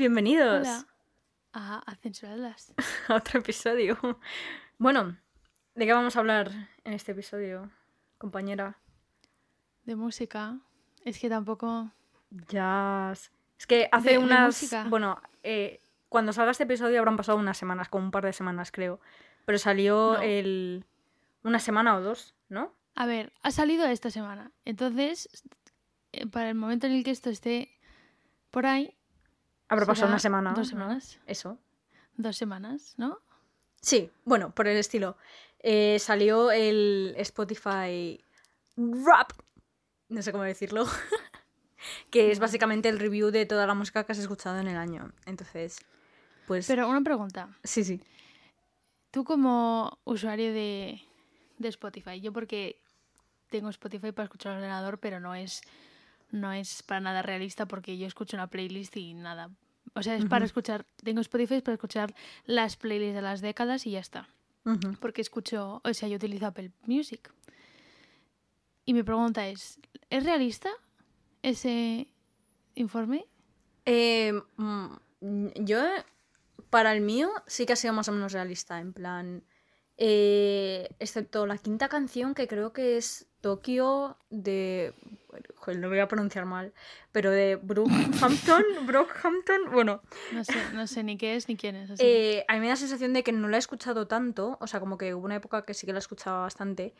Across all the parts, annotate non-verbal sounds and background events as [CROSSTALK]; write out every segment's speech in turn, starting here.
Bienvenidos Hola. A, a censurarlas. [LAUGHS] a otro episodio. Bueno, ¿de qué vamos a hablar en este episodio, compañera? De música. Es que tampoco. Ya. Es que hace De- unas. Bueno, eh, cuando salga este episodio habrán pasado unas semanas, como un par de semanas, creo. Pero salió No. el. Una semana o dos, ¿no? A ver, ha salido esta semana. Entonces, eh, para el momento en el que esto esté por ahí. Habrá pasado una semana. Dos semanas. Eso. Dos semanas, ¿no? Sí, bueno, por el estilo. Eh, salió el Spotify Rap, no sé cómo decirlo, [LAUGHS] que es básicamente el review de toda la música que has escuchado en el año. Entonces, pues Pero una pregunta. sí, sí. Tú como usuario de, de Spotify, yo porque tengo Spotify para escuchar el ordenador, pero no es, no es para nada realista porque yo escucho una playlist y nada. O sea, es para escuchar, tengo Spotify para escuchar las playlists de las décadas y ya está. Porque escucho, o sea, yo utilizo Apple Music. Y mi pregunta es, ¿es realista ese informe? Eh, mm, yo, para el mío, sí que ha sido más o menos realista, en plan, eh, excepto la quinta canción que creo que es Tokio de, joder, lo voy a pronunciar mal, pero de Brookhampton, [LAUGHS] Brockhampton, bueno, No sé, no sé ni qué es ni quién es. así. Eh, a mí me da la sensación de que no la he escuchado tanto, o sea, como que hubo una época que sí que la escuchaba bastante,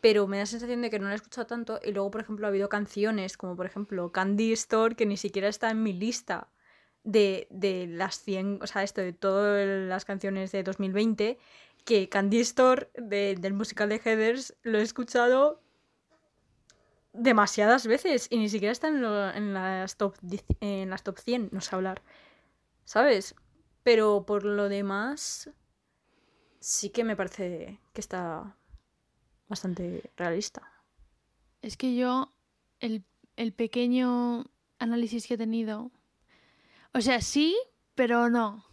pero me da la sensación de que no la he escuchado tanto y luego, por ejemplo, ha habido canciones como, por ejemplo, Candy Store, que ni siquiera está en mi lista de, de las 100, o sea, esto de todas las canciones de 2020, que Candy Store de- del musical de Heathers lo he escuchado demasiadas veces y ni siquiera está en, lo- en las top 10 en las top 100, no sé hablar. ¿Sabes? Pero por lo demás, sí que me parece que está bastante realista. Es que yo, el, el pequeño análisis que he tenido, o sea, sí, pero no.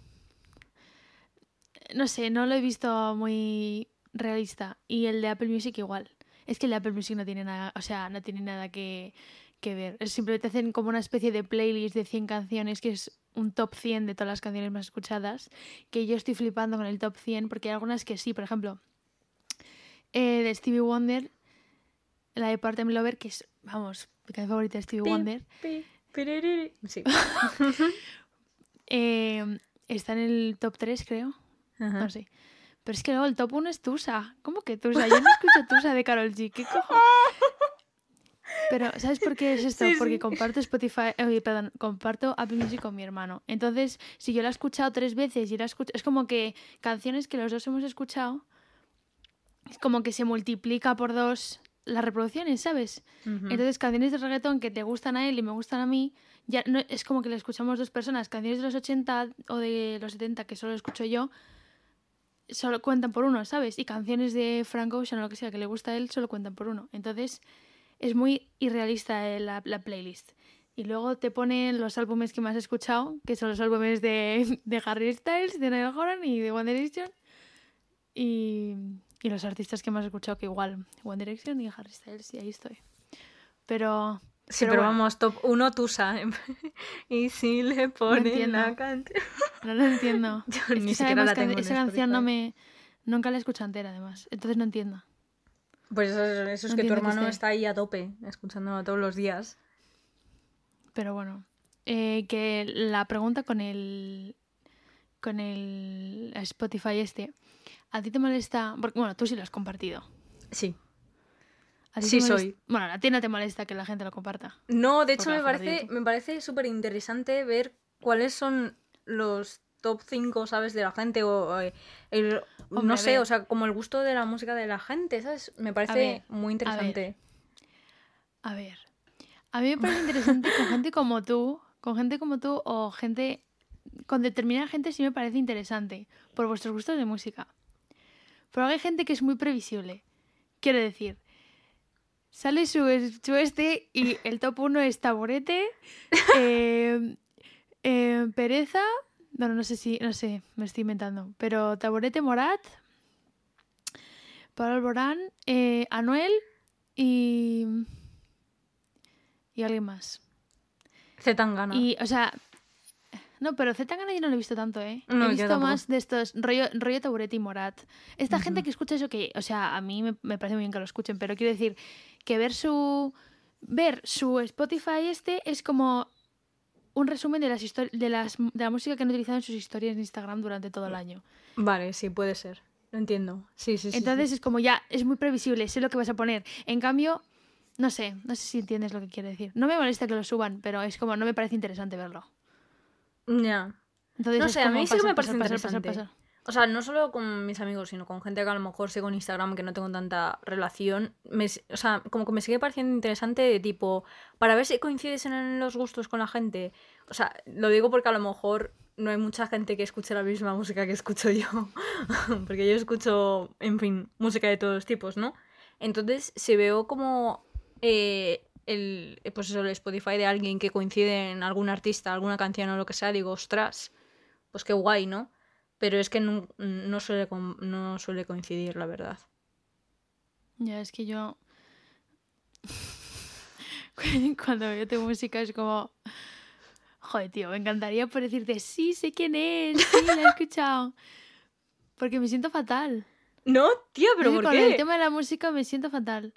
No sé, no lo he visto muy realista. Y el de Apple Music igual. Es que el de Apple Music no tiene nada, o sea, no tiene nada que, que ver. Simplemente hacen como una especie de playlist de 100 canciones, que es un top 100 de todas las canciones más escuchadas, que yo estoy flipando con el top 100, porque hay algunas que sí, por ejemplo, eh, de Stevie Wonder, la de Part-Time Lover, que es, vamos, mi canción favorita de Stevie Pi, Wonder, pi, piriri. Sí. [LAUGHS] eh, está en el top 3, creo. Ajá. No sé. Pero es que luego el top 1 es Tusa. ¿Cómo que Tusa? Yo no escucho Tusa de Carol G. ¿Qué cojo? Pero, ¿sabes por qué es esto? Sí, Porque sí. comparto Spotify, eh, perdón, comparto Apple Music con mi hermano. Entonces, si yo la he escuchado tres veces y la escucho, es como que canciones que los dos hemos escuchado, es como que se multiplica por dos las reproducciones, ¿sabes? Entonces, canciones de reggaetón que te gustan a él y me gustan a mí, ya no es como que le escuchamos dos personas. Canciones de los 80 o de los 70 que solo escucho yo, solo cuentan por uno, ¿sabes? Y canciones de Frank Ocean o lo que sea que le gusta a él, solo cuentan por uno. Entonces, es muy irrealista eh, la, la playlist. Y luego te ponen los álbumes que más he escuchado, que son los álbumes de, [LAUGHS] de Harry Styles, de Niall Horan y de One Direction. Y, y los artistas que más he escuchado, que igual, One Direction y Harry Styles, y ahí estoy. Pero. Sí, pero pero, bueno. vamos, top 1 Tusa. [LAUGHS] y si le ponen entiendo. la canción. No lo entiendo. [LAUGHS] Yo Es que ni esa, siquiera la tengo en esa canción no me. Nunca la he escuchado entera, además. Entonces no entiendo. Pues eso, eso es No que tu que hermano está ahí a tope, escuchándolo todos los días. Pero bueno. Eh, que la pregunta con el. Con el Spotify este. ¿A ti te molesta? Porque, bueno, tú sí lo has compartido. Sí. ¿A ti Sí te soy. Bueno, a ti no te molesta que la gente lo comparta. No, de hecho me parece, me parece súper interesante ver cuáles son los top 5, ¿sabes? De la gente o, eh, el, Hombre, no a sé, ver. o sea, como el gusto de la música de la gente, ¿sabes? Me parece ver, muy interesante. A ver. A mí me parece interesante con gente como tú, con gente como tú o gente. Con determinada gente sí me parece interesante por vuestros gustos de música. Pero hay gente que es muy previsible. Quiero decir, sale su, su este y el top 1 es Taburete, eh, [LAUGHS] eh, Pereza. No, no sé si. No sé, me estoy inventando. Pero Taburete Morat, Pablo Alborán, eh, Anuel y. y alguien más. Zetangana. Y, o sea, no, pero Zetangana yo no lo he visto tanto, ¿eh? No, he visto más de estos, rollo, rollo Taburete y Morat. Esta gente que escucha eso que, o sea, a mí me, me parece muy bien que lo escuchen, pero quiero decir que ver su ver su Spotify este es como un resumen de las de las de la música que han utilizado en sus historias de Instagram durante todo el año. Vale, sí, puede ser. Lo entiendo. Sí, sí, sí. Entonces sí. es como ya, es muy previsible, sé lo que vas a poner. En cambio, no sé, no sé si entiendes lo que quiero decir. No me molesta que lo suban, pero es como no me parece interesante verlo. Ya. Entonces No sé, a mí sí que me parece pasar, pasar, pasar, interesante. pasar. O sea, no solo con mis amigos, sino con gente que a lo mejor sigo en Instagram que no tengo tanta relación. O sea, como que me sigue pareciendo interesante de tipo, para ver si coincides en los gustos con la gente. O sea, lo digo porque a lo mejor no hay mucha gente que escuche la misma música que escucho yo. [LAUGHS] porque yo escucho, en fin, música de todos tipos, ¿no? Entonces, si veo como eh, el, eh, pues eso, el Spotify de alguien que coincide en algún artista, alguna canción o lo que sea, digo, ostras, pues qué guay, ¿no? Pero es que no, no, suele, no suele coincidir, la verdad. Ya, es que yo. [LAUGHS] Cuando veo tu música es como. Joder, tío, me encantaría por decirte, sí, sé quién es, sí, la he escuchado. Porque me siento fatal. No, tía, pero ¿por con el qué? tema de la música me siento fatal.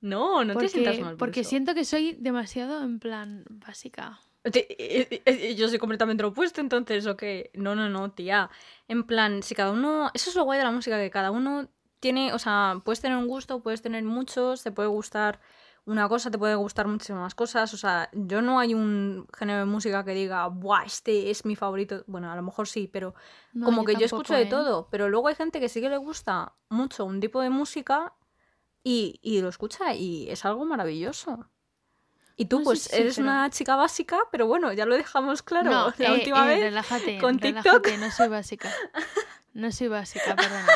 No, no porque te sientas mal. por porque eso. siento que soy demasiado, en plan, básica. Eh, eh, eh, yo soy completamente lo opuesto, entonces, ¿o qué? No, no, no, tía. En plan, si cada uno. Eso es lo guay de la música, que cada uno tiene. O sea, puedes tener un gusto, puedes tener muchos, te puede gustar una cosa, te puede gustar muchísimas cosas. O sea, yo no hay un género de música que diga, ¡buah! Este es mi favorito. Bueno, a lo mejor sí, pero No, como que yo escucho de ¿eh? todo. Pero luego hay gente que sí que le gusta mucho un tipo de música y, y lo escucha y es algo maravilloso. Y tú, No, pues, sí, eres pero- una chica básica, pero bueno, ya lo dejamos claro No, [LAUGHS] la eh, última eh, vez. relájate, con relájate, no soy básica. No soy básica, perdona.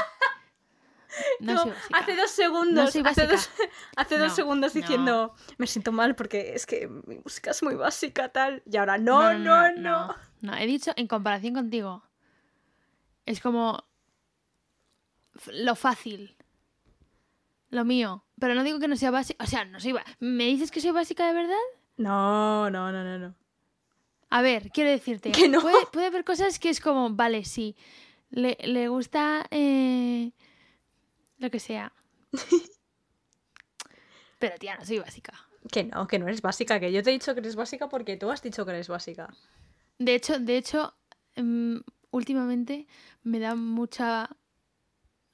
No, No, soy básica. hace dos segundos, soy hace, dos, [LAUGHS] hace dos segundos diciendo, me siento mal porque es que mi música es muy básica, tal. Y ahora, no, no, no. no. He dicho, en comparación contigo, es como lo fácil, lo mío. Pero no digo que no sea básica. O sea, no soy ba- ¿Me dices que soy básica de verdad? No, no, no, no, no. A ver, quiero decirte. Que no. Puede, puede haber cosas que es como, vale, sí. Le, le gusta eh, lo que sea. [LAUGHS] Pero tía, no soy básica. Que no, que no eres básica, que yo te he dicho que eres básica porque tú has dicho que eres básica. De hecho, de hecho, em, últimamente me da mucha.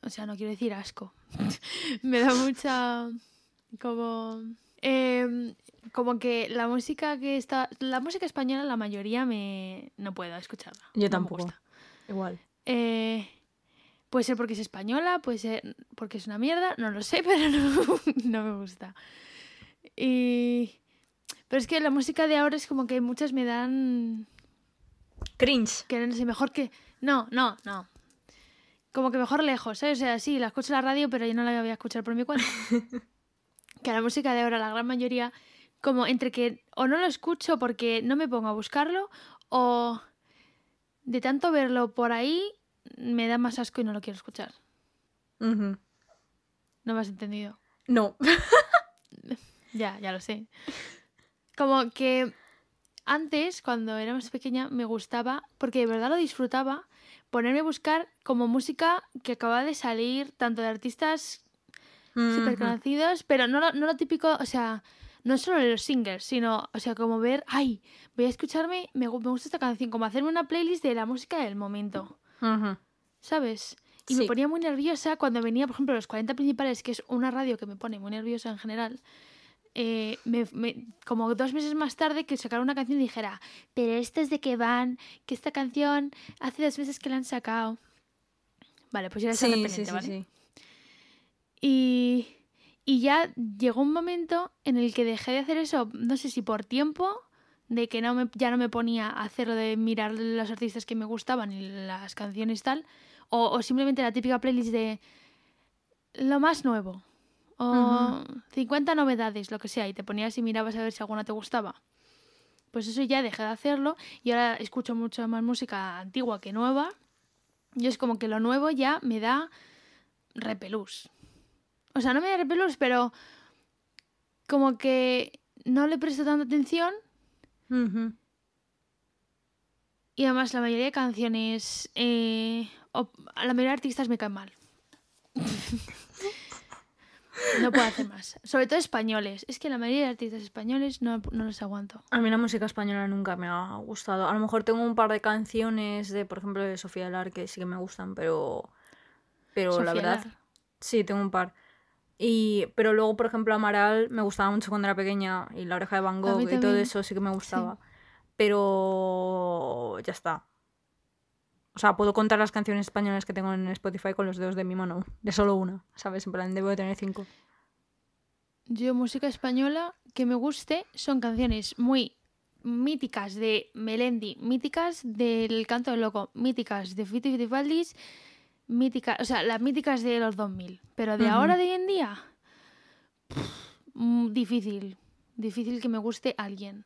O sea, no quiero decir asco. [LAUGHS] me da mucha. Como. em, como que la música que está. La música española, la mayoría me. No puedo escucharla. no Yo me tampoco. gusta. Igual. Eh, puede ser porque es española, puede ser porque es una mierda, no lo sé, [LAUGHS] pero no, no me gusta. Y. Pero es que la música de ahora es como que muchas me dan Cringe. que no sé, mejor que. No, no, no. Como que mejor lejos, ¿sabes? O sea, sí, la escucho en la radio, pero yo no la voy a escuchar por mi cuenta. [LAUGHS] que la música de ahora, la gran mayoría, como entre que o no lo escucho porque no me pongo a buscarlo, o de tanto verlo por ahí, me da más asco y no lo quiero escuchar. ¿No me has entendido? No. [LAUGHS] Ya, ya lo sé. Como que antes, cuando era más pequeña, me gustaba, porque de verdad lo disfrutaba, ponerme a buscar como música que acababa de salir, tanto de artistas súper Ujú. conocidos, pero no lo, no lo típico, o sea, no solo de los singers, sino, o sea, como ver, ay, voy a escucharme, me, me gusta esta canción, como hacerme una playlist de la música del momento. ¿sabes? Y Sí. me ponía muy nerviosa cuando venía, por ejemplo, los 40 principales, que es una radio que me pone muy nerviosa en general. Eh, me- me- como dos meses más tarde que sacaron una canción y dijera, pero esto es de que van, que esta canción hace dos meses que la han sacado. Vale, pues ya está Sí, pendiente, sí, ¿vale? sí. Y, y ya llegó un momento en el que dejé de hacer eso, no sé si por tiempo, de que no me, ya no me ponía a hacerlo de mirar los artistas que me gustaban y las canciones tal, o, o simplemente la típica playlist de lo más nuevo, o 50 novedades, lo que sea, y te ponías y mirabas a ver si alguna te gustaba. Pues eso ya dejé de hacerlo y ahora escucho mucha más música antigua que nueva. Y es como que lo nuevo ya me da repelús. O sea, no me da repelús, pero como que no le presto tanta atención. Y además la mayoría de canciones, eh, o- a la mayoría de artistas me caen mal. No puedo hacer más. Sobre todo españoles. Es que la mayoría de artistas españoles no, no los aguanto. A mí la música española nunca me ha gustado. A lo mejor tengo un par de canciones de, por ejemplo, de Sofía Lar que sí que me gustan, pero. Pero la Sofía verdad. Lar. Sí, tengo un par. Y, pero luego, por ejemplo, Amaral me gustaba mucho cuando era pequeña y La Oreja de Van Gogh y todo eso sí que me gustaba. Pero ya está. O sea, puedo contar las canciones españolas que tengo en Spotify con los dedos de mi mano. De solo una, ¿sabes? En plan, debo de tener cinco. Yo, música española que me guste son canciones muy míticas de Melendi, míticas del Canto del Loco, míticas de Fito y Fitipaldis, míticas, o sea, las míticas de los 2000. Pero de ahora, de hoy en día, pff, mm, difícil. Difícil que me guste alguien.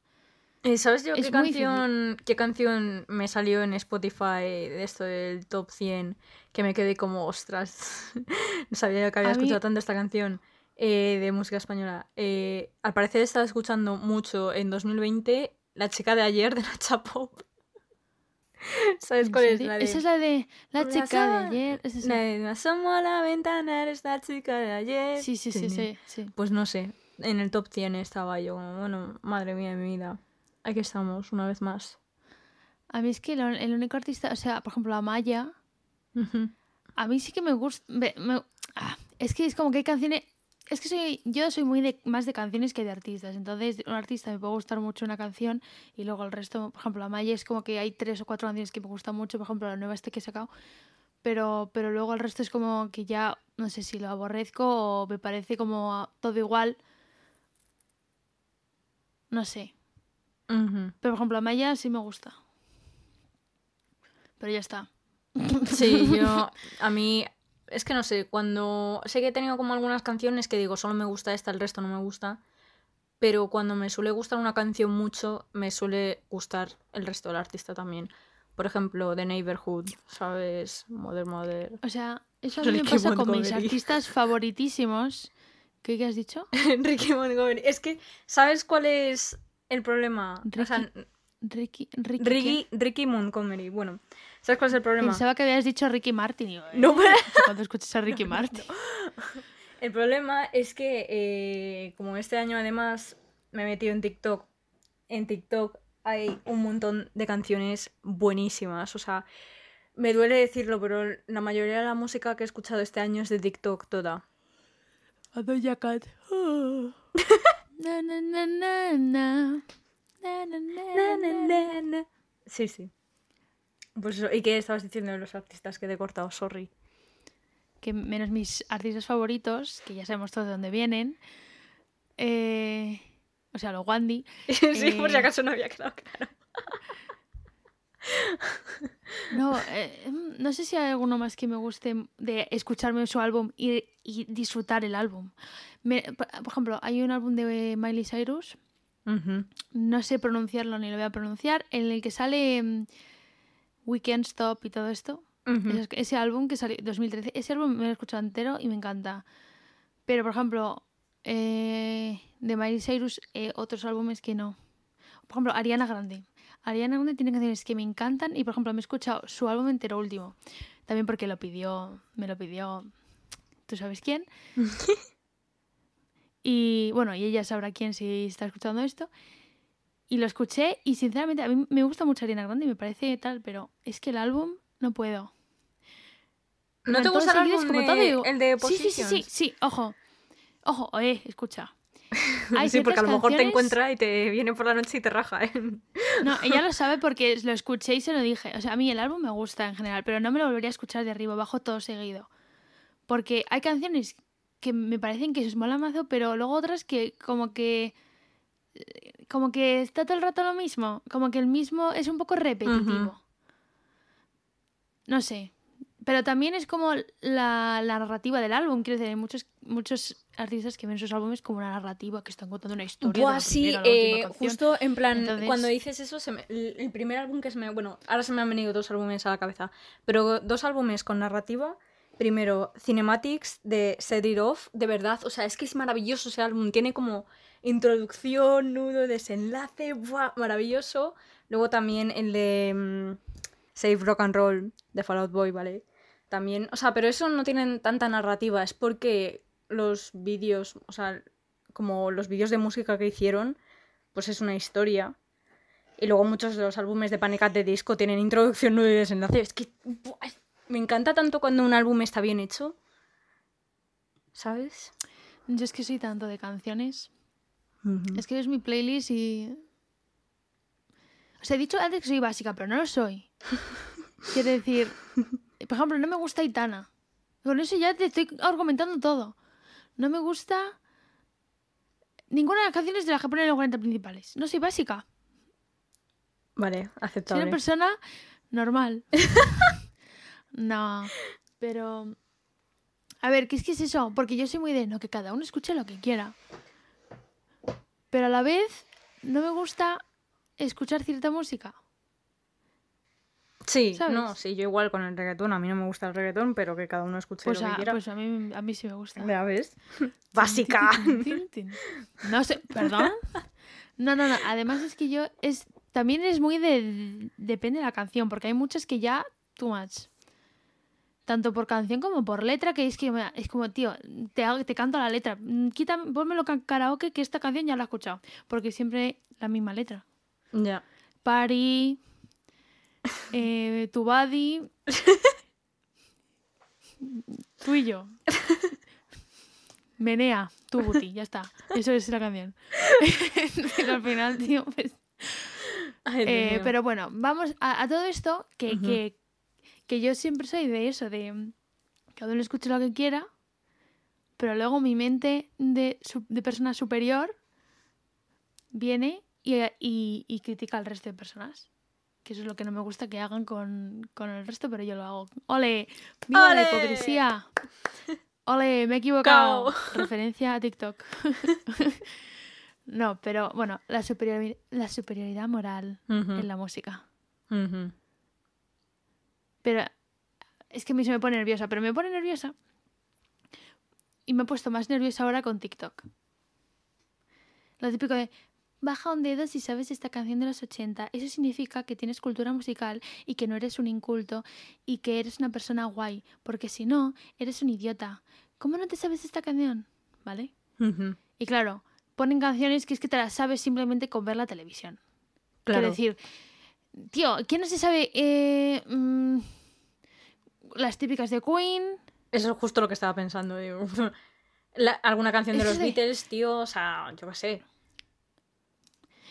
¿Sabes yo qué canción, qué canción me salió en Spotify de esto del top 100? Que me quedé como, ostras, [LAUGHS] no sabía que había A mí- escuchado tanto esta canción eh, de música española. Eh, al parecer estaba escuchando mucho en 2020 La chica de ayer de [LAUGHS] Nacha Pop. ¿Sabes ¿En cuál es? La de... Esa es la de la chica de ayer. es esa. la de, "Me asomo a la ventana, eres la chica de ayer. Sí, sí, sí, sí, sí. Pues no sé, en el top 100 estaba yo, bueno, madre mía de mi vida. Aquí estamos, una vez más. A mí es que lo- el único artista, o sea, por ejemplo, Amaya, Ujú. A mí sí que me gusta. me- me- ah, es que es como que hay canciones. Es que soy, yo soy muy de, más de canciones que de artistas. Entonces, un artista me puede gustar mucho una canción y luego el resto, por ejemplo, a Maya es como que hay tres o cuatro canciones que me gustan mucho, por ejemplo, la nueva este que he sacado. Pero, pero luego el resto es como que ya, no sé si lo aborrezco o me parece como todo igual. No sé. Pero, por ejemplo, a Maya sí me gusta. Pero ya está. Sí, yo, [LAUGHS] a mí, es que no sé, cuando, sé que he tenido como algunas canciones que digo, solo me gusta esta, el resto no me gusta, pero cuando me suele gustar una canción mucho, me suele gustar el resto del artista también. Por ejemplo, The Neighborhood, ¿sabes? Mother Mother. O sea, eso a [LAUGHS] mí me pasa con mis artistas favoritísimos. ¿Qué, qué has dicho? [LAUGHS] Ricky Montgomery. Es que, ¿sabes cuál es el problema? O sea, Ricky, Ricky. Ricky, Ricky Montgomery. Bueno, ¿sabes cuál es el problema? Pensaba que habías dicho Ricky Martin. yo, ¿eh? [LAUGHS] No, pero- Cuando escuchas a Ricky Martin. El problema es que, eh, como este año además me he metido en TikTok, en TikTok hay un montón de canciones buenísimas. O sea, me duele decirlo, pero la mayoría de la música que he escuchado este año es de TikTok toda. A Doja Cat. Na, na, na, na, na. Na, na, na, na, na. Sí, sí. Pues eso. ¿Y qué estabas diciendo de los artistas que te he cortado? Sorry. Que menos mis artistas favoritos, que ya sabemos todos de dónde vienen. eh, o sea, los Wandy. [LAUGHS] sí, por si Eh, acaso no había quedado claro. No, eh, no sé si hay alguno más que me guste de escucharme su álbum y, y disfrutar el álbum. Me- por ejemplo, hay un álbum de Miley Cyrus, no sé pronunciarlo ni lo voy a pronunciar, en el que sale mm, Weekend Stop y todo esto. Ese, ese álbum que salió en 2013, ese álbum me lo he escuchado entero y me encanta. Pero, por ejemplo, eh, de Miley Cyrus, eh, otros álbumes que no. Por ejemplo, Ariana Grande. Ariana Grande tiene canciones que me encantan y, por ejemplo, me he escuchado su álbum entero último. También porque lo pidió, me lo pidió, ¿tú sabes quién? [LAUGHS] y bueno, y ella sabrá quién si está escuchando esto. Y lo escuché y sinceramente a mí me gusta mucho Ariana Grande y me parece tal, pero es que el álbum no puedo. ¿No te gusta el álbum como de- todo, digo, el de Sí, sí, sí, sí, ojo. Ojo, eh, escucha. Hay sí, porque a lo mejor te encuentra y te viene por la noche y te raja, ¿eh? No, ella lo [LAUGHS] sabe porque lo escuché y se lo dije. O sea, a mí el álbum me gusta en general, pero no me lo volvería a escuchar de arriba abajo todo seguido. Porque hay canciones que me parecen que se mola mazo, pero luego otras que como que eh, como que está todo el rato lo mismo, como que el mismo es un poco repetitivo. No sé. Pero también es como la, la narrativa del álbum. Quiero decir, hay muchos, muchos artistas que ven sus álbumes como una narrativa, que están contando una historia. Buah, sí, eh, justo en plan, Entonces- cuando dices eso, se me- el, el primer álbum que se me... Bueno, ahora se me han venido dos álbumes a la cabeza, pero dos álbumes con narrativa. Primero, Cinematics de Set It Off, de verdad, o sea, es que es maravilloso ese álbum, tiene como introducción, nudo, desenlace, ¡buah! maravilloso. Luego también el de mm, Save Rock and Roll de Fallout Boy, ¿vale? También, o sea, pero eso no tienen tanta narrativa, es porque los vídeos, o sea, como los vídeos de música que hicieron, pues es una historia. Y luego muchos de los álbumes de Panic! The Disco tienen introducción, nudo y desenlace. Es que ¡buah! me encanta tanto cuando un álbum está bien hecho. ¿Sabes? Yo es que soy tanto de canciones. Es que es mi playlist y. O sea, he dicho antes que soy básica, pero no lo soy. [LAUGHS] Quiero decir, por ejemplo, no me gusta Itana. Con eso ya te estoy argumentando todo. No me gusta ninguna de las canciones de las que ponen los 40 principales. No soy básica. Vale, Soy aceptable. una persona normal. [LAUGHS] no, pero... A ver, ¿qué es que es eso? Porque yo soy muy de no, que cada uno escuche lo que quiera. Pero a la vez no me gusta escuchar cierta música. Sí, ¿sabes? no, sí, yo igual con el reggaetón. A mí no me gusta el reggaetón, pero que cada uno escuche Pues lo a, que quiera. pues a, mí, a mí sí me gusta. Ya ves. [LAUGHS] [LAUGHS] Básica. No sé, ¿perdón? No, no, no. Además es que yo es también es muy de depende de la canción, porque hay muchas que ya too much. Tanto por canción como por letra, que es que es como, tío, te, hago- te canto la letra. Mm, Quítame, ponmelo en karaoke, que esta canción ya la he escuchado. Porque siempre la misma letra. ya. Party, eh, tu body, tú y yo. Menea, tu booty, ya está. Eso es la canción. pero [LAUGHS] al final, tío, pues... Ay, eh, pero bueno, vamos a, a todo esto, que, que, que yo siempre soy de eso, de mm, cada uno escuche lo que quiera, pero luego mi mente de, persona superior viene y, y- y critica al resto de personas. Que eso es lo que no me gusta que hagan con, con el resto, pero yo lo hago. ¡Ole! ¡Viva la hipocresía! ¡Ole! Me he equivocado. [LAUGHS] Referencia a TikTok. [LAUGHS] no, pero bueno, la, superiori- la superioridad moral en la música. Pero es que a mí se me pone nerviosa, pero me pone nerviosa. Y me he puesto más nerviosa ahora con TikTok. Lo típico de, baja un dedo si sabes esta canción de los 80. Eso significa que tienes cultura musical y que no eres un inculto y que eres una persona guay, porque si no, eres un idiota. ¿Cómo no te sabes esta canción? ¿Vale? Y claro, ponen canciones que es que te las sabes simplemente con ver la televisión. Claro. Quiero decir, tío, ¿quién no se sabe eh, mm, las típicas de Queen? Eso es justo lo que estaba pensando. digo. [LAUGHS] La- alguna canción de los de- Beatles, tío, o sea, yo qué sé.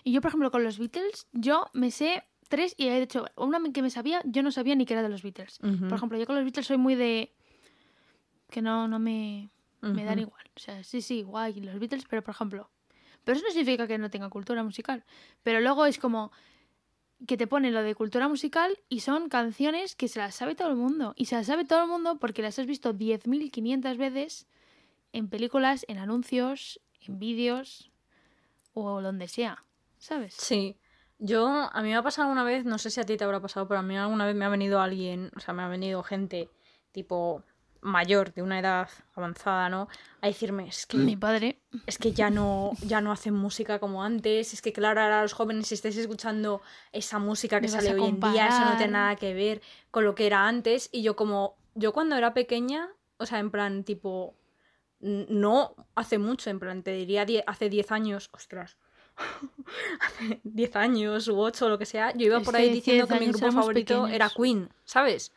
Y yo, por ejemplo, con los Beatles, yo me sé tres y de hecho, una que me sabía, yo no sabía ni que era de los Beatles. Por ejemplo, yo con los Beatles soy muy de... que no, no me, me dan igual. O sea, sí, sí, guay, los Beatles, pero por ejemplo... Pero eso no significa que no tenga cultura musical. Pero luego es como que te ponen lo de cultura musical y son canciones que se las sabe todo el mundo. Y se las sabe todo el mundo porque las has visto 10.500 veces en películas, en anuncios, en vídeos o donde sea. ¿Sabes? Sí. Yo, a mí me ha pasado una vez, no sé si a ti te habrá pasado, pero a mí alguna vez me ha venido alguien, o sea, me ha venido gente tipo mayor, de una edad avanzada, ¿no? A decirme, es que Mi padre. es que ya no, ya no hacen música como antes, es que claro, ahora los jóvenes si estáis escuchando esa música que sale hoy en día, eso no tiene nada que ver con lo que era antes. Y yo como, yo cuando era pequeña, o sea, en plan tipo, no hace mucho, en plan, te diría die- hace 10 años, ostras, [LAUGHS] hace 10 años u 8 o lo que sea, yo iba por ahí diciendo 10 que mi grupo favorito era. Queen, ¿sabes?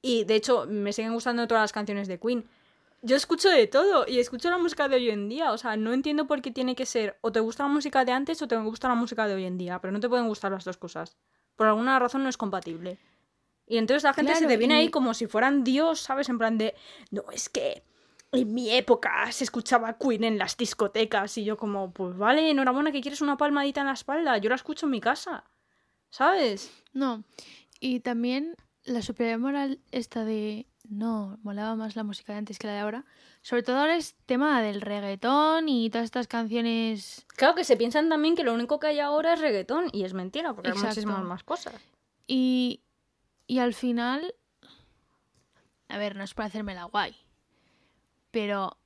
Y de hecho, me siguen gustando todas las canciones de Queen. Yo escucho de todo y escucho la música de hoy en día. O sea, no entiendo por qué tiene que ser o te gusta la música de antes o te gusta la música de hoy en día. Pero no te pueden gustar las dos cosas. Por alguna razón no es compatible. Y entonces la gente se te viene y- ahí como si fueran Dios, ¿sabes? En plan de, no, es que en mi época se escuchaba Queen en las discotecas. Y yo como, pues vale, enhorabuena que quieres una palmadita en la espalda. Yo la escucho en mi casa. ¿Sabes? No. Y también la superioridad moral esta de no, molaba más la música de antes que la de ahora. Sobre todo ahora es tema del reggaetón y todas estas canciones. Claro que se piensan también que lo único que hay ahora es reggaetón. Y es mentira, porque hay Exacto. muchísimas más cosas. Y, y al final. A ver, no es para hacerme la guay. Pero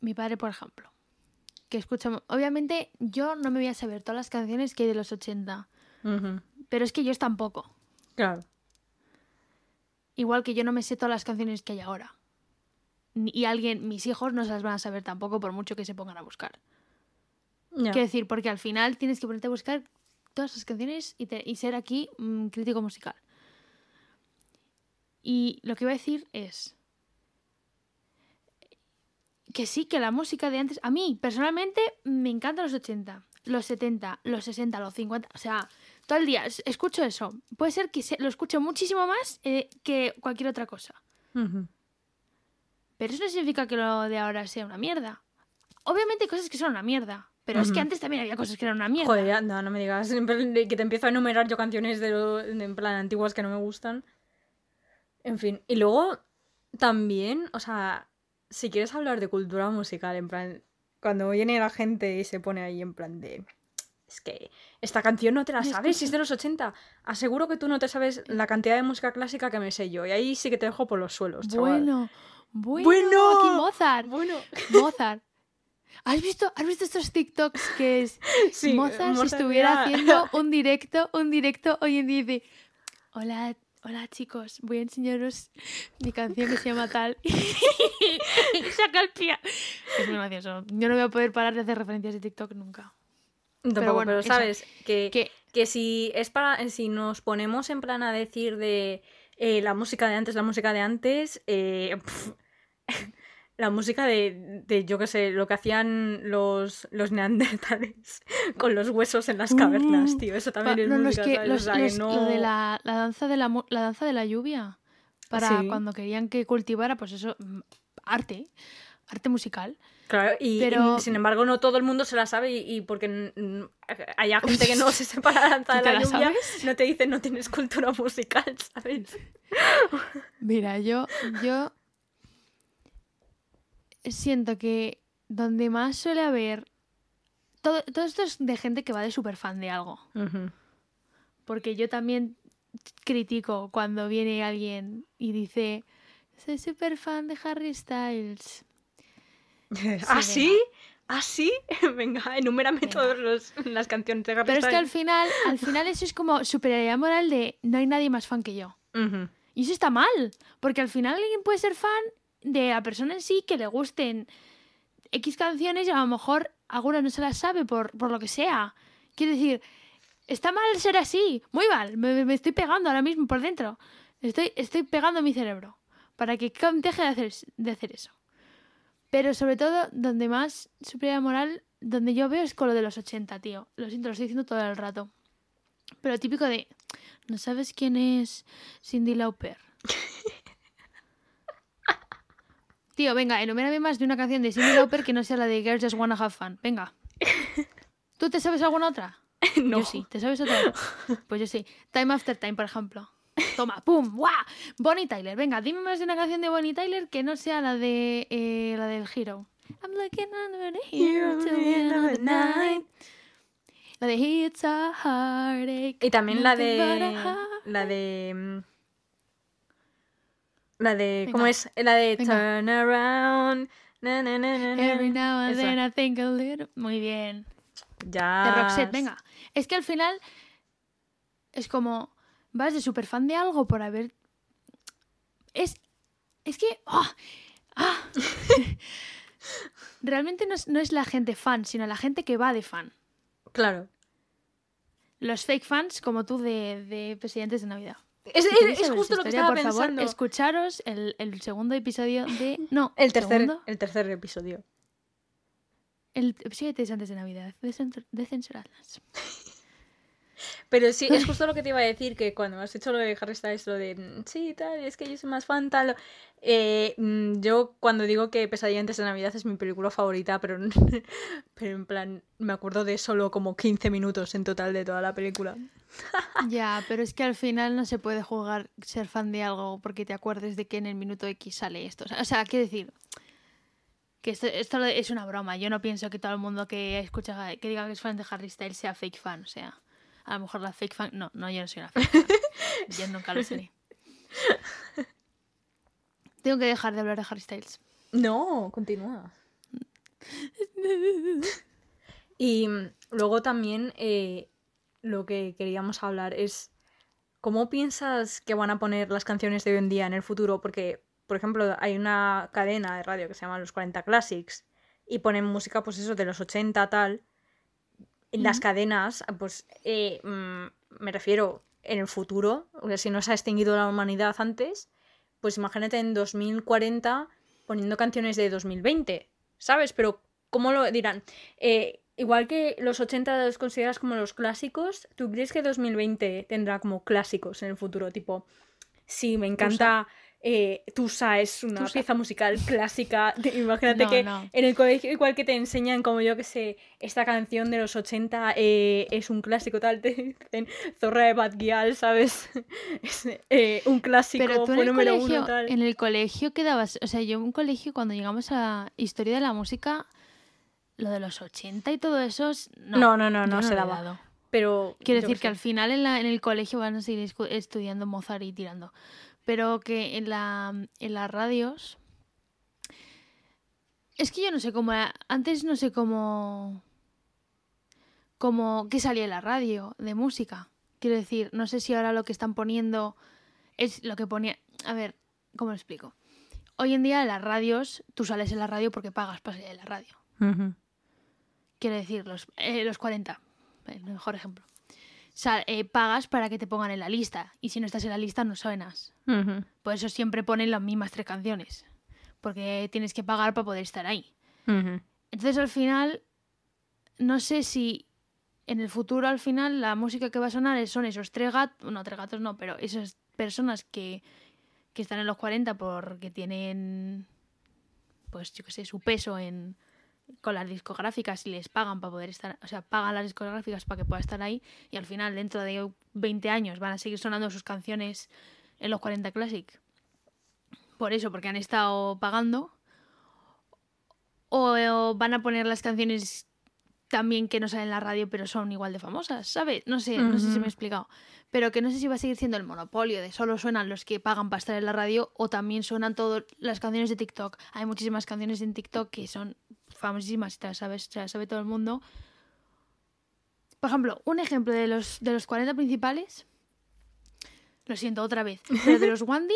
mi padre, por ejemplo, que escucho. Obviamente, yo no me voy a saber todas las canciones que hay de los 80. Ujú. Pero es que yo tampoco. Claro. Igual que yo no me sé todas las canciones que hay ahora. Y alguien, mis hijos no se las van a saber tampoco por mucho que se pongan a buscar. Ya. Quiero decir, porque al final tienes que ponerte a buscar todas las canciones y, te- y ser aquí mm, crítico musical. Y lo que iba a decir es que sí, que la música de antes, a mí personalmente me encantan los 80, los 70, los 60, los 50, o sea, todo el día es- escucho eso. Puede ser que lo escucho muchísimo más eh, que cualquier otra cosa. Pero eso no significa que lo de ahora sea una mierda. Obviamente hay cosas que son una mierda, pero es que antes también había cosas que eran una mierda. Joder, no, no me digas. Que te empiezo a enumerar yo canciones de, lo- de en plan antiguas que no me gustan. En fin. Y luego también, o sea, si quieres hablar de cultura musical, en plan, cuando viene la gente y se pone ahí en plan de. Es que esta canción no te la Es que sabes, si es de los 80. Aseguro que tú no te sabes la cantidad de música clásica que me sé yo. Y ahí sí que te dejo por los suelos, chaval. Bueno, bueno, Bueno. aquí Mozart, Bueno. Mozart. ¿Has visto, ¿Has visto estos TikToks que es [LAUGHS] Sí, Mozart, si estuviera era- haciendo [LAUGHS] un directo, un directo hoy en día y dice, hola, hola chicos, voy a enseñaros mi canción que se llama tal. y saca el pie. Es muy gracioso. Yo no voy a poder parar de hacer referencias de TikTok nunca. Tampoco, pero, bueno, sabes que, Que que si es para si nos ponemos en plan a decir de eh, la música de antes la música de antes eh, la música de, de, yo qué sé lo que hacían los los neandertales [LAUGHS] con los huesos en las cavernas Uh, tío eso también es no, los música los, o sea, que los- no lo de la, la danza de la, la danza de la lluvia. Para Sí. cuando querían que cultivara, pues eso, mm, arte, arte musical. Claro, y, Pero- y sin embargo no todo el mundo se la sabe y, y porque haya gente que no [LAUGHS] se sepa la danza ¿Tú de la la lluvia, sabes? no te dicen no tienes cultura [LAUGHS] musical, ¿sabes? Mira, yo, yo siento que donde más suele haber... Todo, todo esto es de gente que va de súper fan de algo. Porque yo también critico cuando viene alguien y dice, soy súper fan de Harry Styles. [LAUGHS] ¿Ah, sí? ¿Ah, sí? [LAUGHS] Venga, enumérame todas las canciones de Harry Pero es que al final, [LAUGHS] al final eso es como superioridad moral de no hay nadie más fan que yo. Y eso está mal, porque al final alguien puede ser fan de la persona en sí que le gusten X canciones y a lo mejor alguna no se las sabe por, por lo que sea. Quiero decir, está mal ser así, muy mal, me, estoy pegando ahora mismo por dentro. Estoy, estoy pegando mi cerebro para que deje de hacer, de hacer eso. Pero sobre todo, donde más superioridad moral, donde yo veo es con lo de los 80, tío. Lo siento, lo estoy diciendo todo el rato. Pero típico de, ¿no sabes quién es Cindy Lauper? [LAUGHS] Tío, venga, enumérame más de una canción de Cindy Lauper que no sea la de Girls Just Wanna Have Fun. Venga. [LAUGHS] ¿Tú te sabes alguna otra? [LAUGHS] No. Yo sí. ¿Te sabes otra? Pues yo sí. Time After Time, por ejemplo. Toma, pum, ¡guau! Bonnie Tyler. Venga, dime más de una canción de Bonnie Tyler que no sea la de eh, la del Hero. I'm looking under the hero till the end of the night. La de It's a heartache. Y también la de. La de. La de. ¿Cómo Venga. es? La de Venga. Turn Around. Na, na, na, na, na. Every now and then I think a little. Muy bien. Ya. De Roxette, venga. Es que al final es como vas de super fan de algo por haber. Es. Es que. ¡ah! ¡ah! [LAUGHS] Realmente no es, no es la gente fan, sino la gente que va de fan. Claro. Los fake fans, como tú, de, de Presidentes de Navidad. Es, es- es justo esa lo que historia, estaba por pensando. favor, escucharos el, el segundo episodio de. [LAUGHS] No, el, tercer, segundo, el tercer episodio. el episodio de Presidentes de Navidad, de, censur- de censuradlas. [LAUGHS] Pero sí, es justo [LAUGHS] lo que te iba a decir, que cuando has hecho lo de Harry Styles, lo de, mm, sí, tal, es que yo soy más fan, tal. eh, mm, yo cuando digo que Pesadilla antes de Navidad es mi película favorita, pero, [LAUGHS] pero en plan, me acuerdo de solo como 15 minutos en total de toda la película. [LAUGHS] Ya, pero es que al final no se puede jugar ser fan de algo porque te acuerdes de que en el minuto X sale esto. O sea, o sea, quiero decir que esto, esto es una broma. Yo no pienso que todo el mundo que escucha, que diga que es fan de Harry Styles sea fake fan. O sea, a lo mejor la fake fan. No, no, yo no soy una fake fan. [LAUGHS] Yo nunca lo seré. Tengo que dejar de hablar de Harry Styles. No, continúa. [LAUGHS] Y luego también eh, lo que queríamos hablar es cómo piensas que van a poner las canciones de hoy en día en el futuro, porque, por ejemplo, hay una cadena de radio que se llama Los 40 Classics y ponen música, pues eso, de los 80 tal. En las cadenas, pues eh, mm, me refiero en el futuro, si no se ha extinguido la humanidad antes, pues imagínate en 2040 poniendo canciones de 2020, ¿sabes? Pero ¿cómo lo dirán? Eh, igual que los 80 los consideras como los clásicos, ¿tú crees que 2020 tendrá como clásicos en el futuro? Tipo, sí, me encanta... eh, Tusa es una Tusa. pieza musical [LAUGHS] clásica. Te- Imagínate No, que no. en el colegio igual que te enseñan como yo que sé, esta canción de los 80 eh, es un clásico tal, [LAUGHS] te dicen Zorra de Bad Gyal, ¿sabes? [LAUGHS] Es eh, un clásico, Pero tú en fue el, número colegio, uno tal. en el colegio quedabas, o sea, yo en un colegio cuando llegamos a historia de la música, lo de los 80 y todo eso, es- no, No, no, no, no se daba. dado. Pero Quiero decir que al final en, la, en el colegio van a seguir estudiando Mozart y tirando. Pero que en, la, en las radios... Es que yo no sé cómo... era- Antes no sé cómo... Cómo... ¿Qué salía en la radio de música? Quiero decir, no sé si ahora lo que están poniendo es lo que ponía... A ver, ¿cómo lo explico? Hoy en día en las radios, tú sales en la radio porque pagas para salir en la radio. Quiero decir, los, eh, los 40, el mejor ejemplo. Sea, eh, pagas para que te pongan en la lista. Y si no estás en la lista, no suenas. Ujú. Por eso siempre ponen las mismas tres canciones. Porque tienes que pagar para poder estar ahí. Entonces, al final, no sé si en el futuro, al final, la música que va a sonar son esos tres gatos. No, tres gatos no, pero esas personas que, que están en los 40 porque tienen, pues yo qué sé, su peso en con las discográficas y les pagan para poder estar, o sea, pagan las discográficas para que pueda estar ahí y al final dentro de 20 años van a seguir sonando sus canciones en los 40 Classic. Por eso, porque han estado pagando. O, o van a poner las canciones también que no salen en la radio, pero son igual de famosas, ¿sabes? No sé, no sé si me he explicado. Pero que no sé si va a seguir siendo el monopolio de solo suenan los que pagan para estar en la radio o también suenan todas las canciones de TikTok. Hay muchísimas canciones en TikTok que son famosísimas, y te las sabes, se las sabe todo el mundo. Por ejemplo, un ejemplo de los, de los 40 principales. Lo siento, otra vez. Pero de los [LAUGHS] Wandy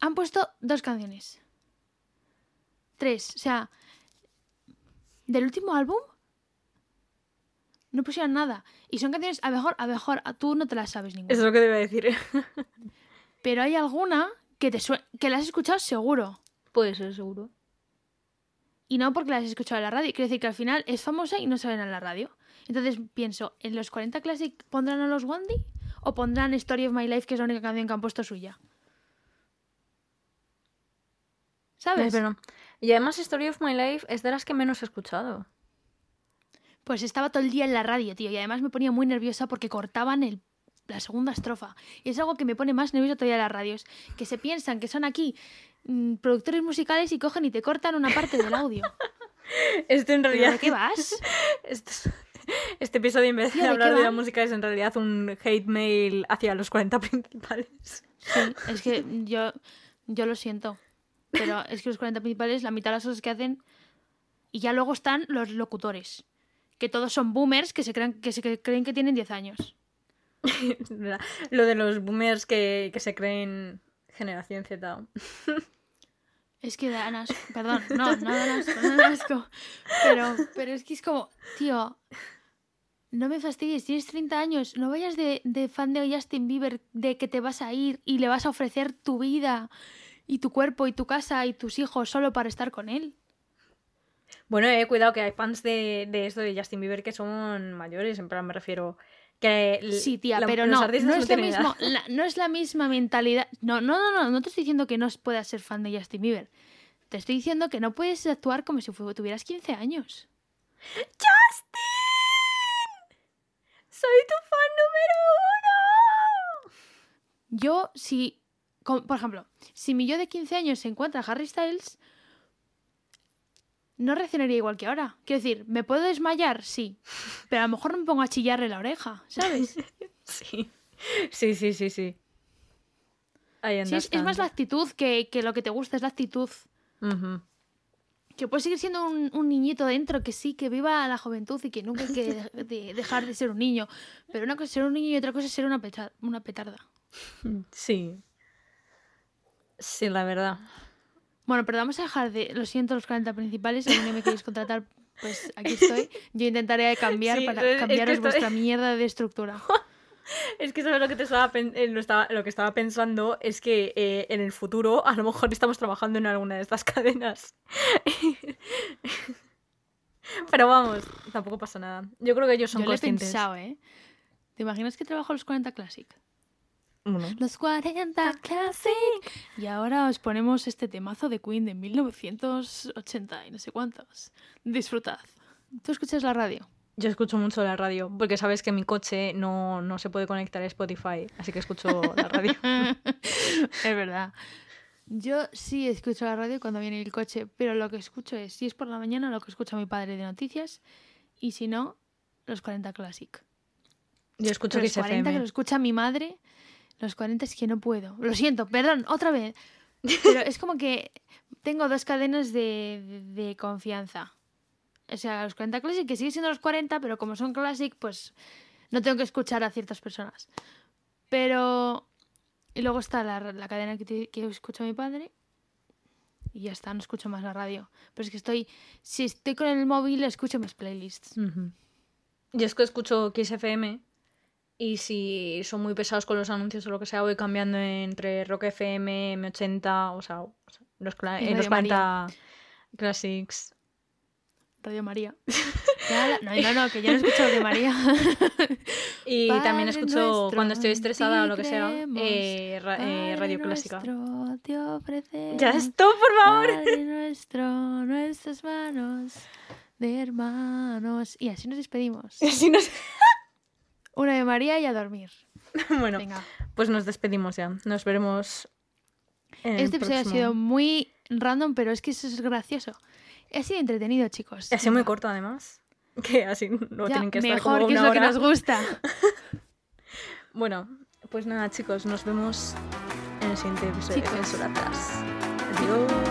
han puesto dos canciones. Tres. O sea, del último álbum no pusieron nada. Y son canciones, a lo mejor, a lo mejor, a tú no te las sabes ninguna. Eso es lo que te iba a decir. Pero hay alguna que te que la has escuchado seguro. Puede ser, seguro. Y no porque la has escuchado en la radio. Quiero decir que al final es famosa y no salen en la radio. Entonces pienso, ¿en los 40 Classic pondrán a los Wandy? ¿O pondrán Story of My Life, que es la única canción que han puesto suya? ¿Sabes? Pero- Y además Story of My Life es de las que menos he escuchado. Pues estaba todo el día en la radio, tío. Y además me ponía muy nerviosa porque cortaban el, la segunda estrofa. Y es algo que me pone más nerviosa todavía las radios. Que se piensan que son aquí mm, productores musicales y cogen y te cortan una parte del audio. [LAUGHS] Esto en ¿Pero realidad... ¿De qué vas? [LAUGHS] Esto es- Este episodio en vez de Tío, ¿de hablar de la música es en realidad un hate mail hacia los 40 [LAUGHS] principales. Sí, es que yo, yo lo siento. Pero es que los 40 principales, la mitad de las cosas que hacen. Y ya luego están los locutores. Que todos son boomers que se creen que, se creen que tienen 10 años. Lo de los boomers que, que se creen generación Z. Es que dan asco. Perdón, no, no asco, no asco. Pero, pero es que es como, tío, no me fastidies, tienes 30 años, no vayas de, de fan de Justin Bieber, de que te vas a ir y le vas a ofrecer tu vida y tu cuerpo y tu casa y tus hijos solo para estar con él. Bueno, eh, cuidado que hay fans de, de esto de Justin Bieber que son mayores, en plan me refiero que Sí, tía, la- pero los no, no es, edad. mismo, la- no es la misma mentalidad. No, no, no, no, no te estoy diciendo que no puedas ser fan de Justin Bieber. Te estoy diciendo que no puedes actuar como si tuvieras 15 años. ¡Justin! ¡Soy tu fan número uno! Yo, si, por ejemplo, si mi yo de 15 años se encuentra a Harry Styles, no reaccionaría igual que ahora. Quiero decir, ¿me puedo desmayar? Sí. Pero a lo mejor no me pongo a chillarle la oreja, ¿sabes? [LAUGHS] Sí. Sí, sí, sí, sí. Sí, es, es más la actitud que, que lo que te gusta, es la actitud. Que puedes seguir siendo un, un niñito dentro, que sí, que viva la juventud y que nunca hay que de- [LAUGHS] de- dejar de ser un niño. Pero una cosa es ser un niño y otra cosa es ser una, peta- una petarda. Sí. Sí, la verdad. Bueno, pero vamos a dejar de. Lo siento, los 40 principales. Si alguien me queréis contratar, pues aquí estoy. Yo intentaré cambiar Sí, para es- es que cambiaros vuestra mierda de estructura. [LAUGHS] Es que sabes lo que te estaba, eh, lo, estaba- lo que estaba pensando es que eh, en el futuro a lo mejor estamos trabajando en alguna de estas [LAUGHS] cadenas. [LAUGHS] Pero vamos, tampoco pasa nada. Yo creo que ellos son Yo lo he conscientes. pensado, ¿eh? ¿Te imaginas que trabajo los 40 Classic? Los 40 Classic. Y ahora os ponemos este temazo de Queen de 1980 y no sé cuántos. Disfrutad. ¿Tú escuchas la radio? yo escucho mucho la radio porque sabes que mi coche no, no se puede conectar a Spotify, así que escucho la radio. [LAUGHS] es verdad. Yo sí escucho la radio cuando viene el coche, pero lo que escucho es, si es por la mañana, lo que escucha mi padre de noticias, y si no, los 40 Classic. Yo escucho los 40 que XFM. lo escucha mi madre, los 40 es que no puedo. Lo siento, perdón, otra vez. Pero es como que tengo dos cadenas de, de- confianza. O sea, los 40 Classic, que sigue siendo los 40, pero como son Classic, pues no tengo que escuchar a ciertas personas. Pero... Y luego está la, la cadena que, te- que escucha mi padre. Y ya está, no escucho más la radio. Pero es que estoy... Si estoy con el móvil, escucho mis playlists. Ujú. Yo es que escucho XFM y si son muy pesados con los anuncios o lo que sea, voy cambiando entre Rock FM, M80, o sea, o sea, los, Y eh, los Radio María. 40 Classics. Radio María. [LAUGHS] No, no, no, que yo no escucho de María. [LAUGHS] Y también escucho cuando estoy en estresada o lo que sea, eh, ra- eh, radio clásica. te Ya esto, por favor. Padre nuestro, nuestras manos de hermanos. Y así nos despedimos. [LAUGHS] Así nos- Una de María y a dormir. [LAUGHS] bueno, Venga. pues nos despedimos ya. Nos veremos. En el Este episodio ha sido muy random, pero es que eso es gracioso. Ha sido entretenido, chicos. Ha sido muy corto, además. [LAUGHS] Que así no Ya, tienen que estar mejor como que es lo que nos gusta. [LAUGHS] Bueno, pues nada, chicos, nos vemos en el siguiente episodio Chicos. de. Adiós.